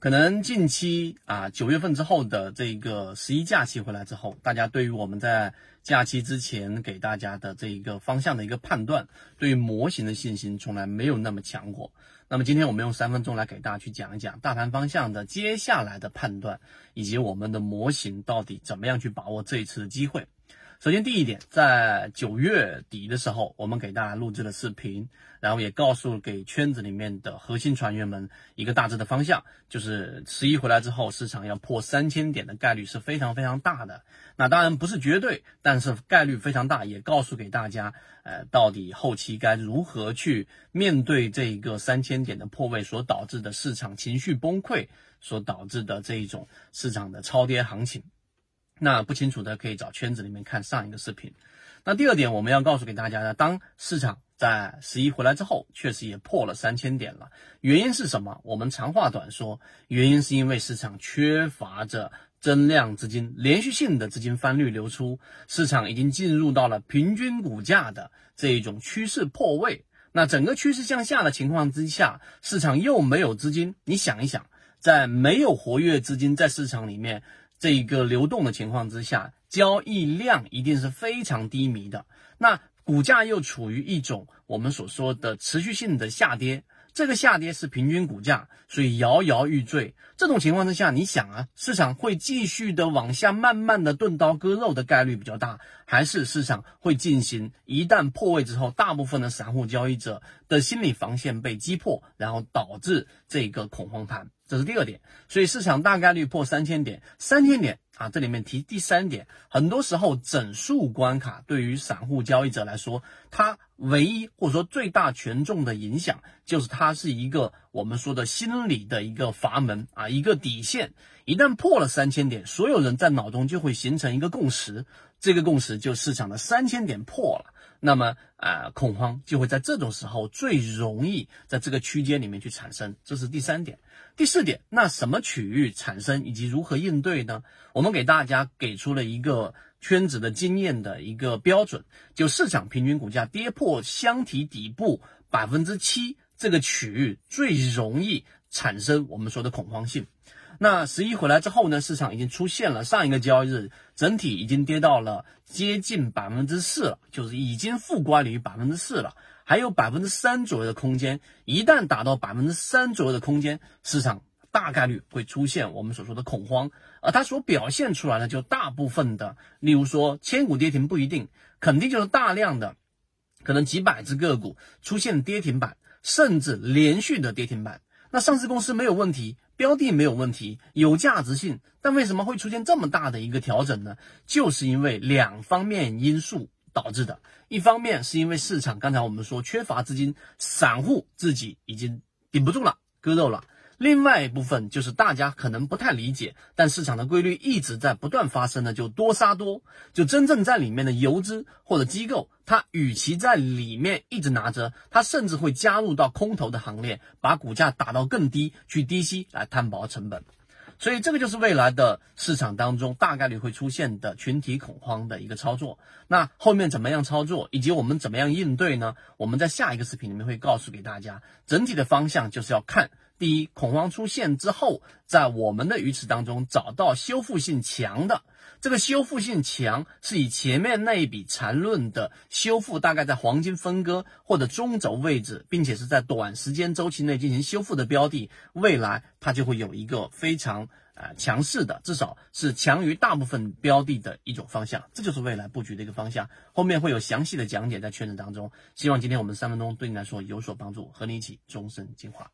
可能近期啊，九月份之后的这个十一假期回来之后，大家对于我们在假期之前给大家的这一个方向的一个判断，对于模型的信心从来没有那么强过。那么今天我们用三分钟来给大家去讲一讲大盘方向的接下来的判断，以及我们的模型到底怎么样去把握这一次的机会。首先，第一点，在九月底的时候，我们给大家录制了视频，然后也告诉给圈子里面的核心船员们一个大致的方向，就是十一回来之后，市场要破三千点的概率是非常非常大的。那当然不是绝对，但是概率非常大。也告诉给大家，呃，到底后期该如何去面对这一个三千点的破位所导致的市场情绪崩溃所导致的这一种市场的超跌行情。那不清楚的可以找圈子里面看上一个视频。那第二点，我们要告诉给大家的，当市场在十一回来之后，确实也破了三千点了。原因是什么？我们长话短说，原因是因为市场缺乏着增量资金，连续性的资金翻绿流出，市场已经进入到了平均股价的这一种趋势破位。那整个趋势向下的情况之下，市场又没有资金。你想一想，在没有活跃资金在市场里面。这个流动的情况之下，交易量一定是非常低迷的。那股价又处于一种我们所说的持续性的下跌，这个下跌是平均股价，所以摇摇欲坠。这种情况之下，你想啊，市场会继续的往下慢慢的钝刀割肉的概率比较大，还是市场会进行一旦破位之后，大部分的散户交易者的心理防线被击破，然后导致这个恐慌盘？这是第二点，所以市场大概率破三千点，三千点啊，这里面提第三点，很多时候整数关卡对于散户交易者来说，它唯一或者说最大权重的影响，就是它是一个我们说的心理的一个阀门啊，一个底线，一旦破了三千点，所有人在脑中就会形成一个共识，这个共识就市场的三千点破了。那么，啊，恐慌就会在这种时候最容易在这个区间里面去产生，这是第三点。第四点，那什么区域产生以及如何应对呢？我们给大家给出了一个圈子的经验的一个标准，就市场平均股价跌破箱体底部百分之七这个区域最容易产生我们说的恐慌性。那十一回来之后呢，市场已经出现了上一个交易日整体已经跌到了接近百分之四了，就是已经负乖离百分之四了，还有百分之三左右的空间。一旦达到百分之三左右的空间，市场大概率会出现我们所说的恐慌，而它所表现出来的就大部分的，例如说千股跌停不一定，肯定就是大量的，可能几百只个股出现跌停板，甚至连续的跌停板。那上市公司没有问题，标的没有问题，有价值性，但为什么会出现这么大的一个调整呢？就是因为两方面因素导致的。一方面是因为市场，刚才我们说缺乏资金，散户自己已经顶不住了，割肉了。另外一部分就是大家可能不太理解，但市场的规律一直在不断发生的，就多杀多，就真正在里面的游资或者机构，它与其在里面一直拿着，它甚至会加入到空头的行列，把股价打到更低，去低吸来摊薄成本。所以这个就是未来的市场当中大概率会出现的群体恐慌的一个操作。那后面怎么样操作，以及我们怎么样应对呢？我们在下一个视频里面会告诉给大家，整体的方向就是要看。第一，恐慌出现之后，在我们的鱼池当中找到修复性强的，这个修复性强是以前面那一笔缠论的修复，大概在黄金分割或者中轴位置，并且是在短时间周期内进行修复的标的，未来它就会有一个非常呃强势的，至少是强于大部分标的的一种方向，这就是未来布局的一个方向。后面会有详细的讲解在圈子当中，希望今天我们三分钟对你来说有所帮助，和你一起终身进化。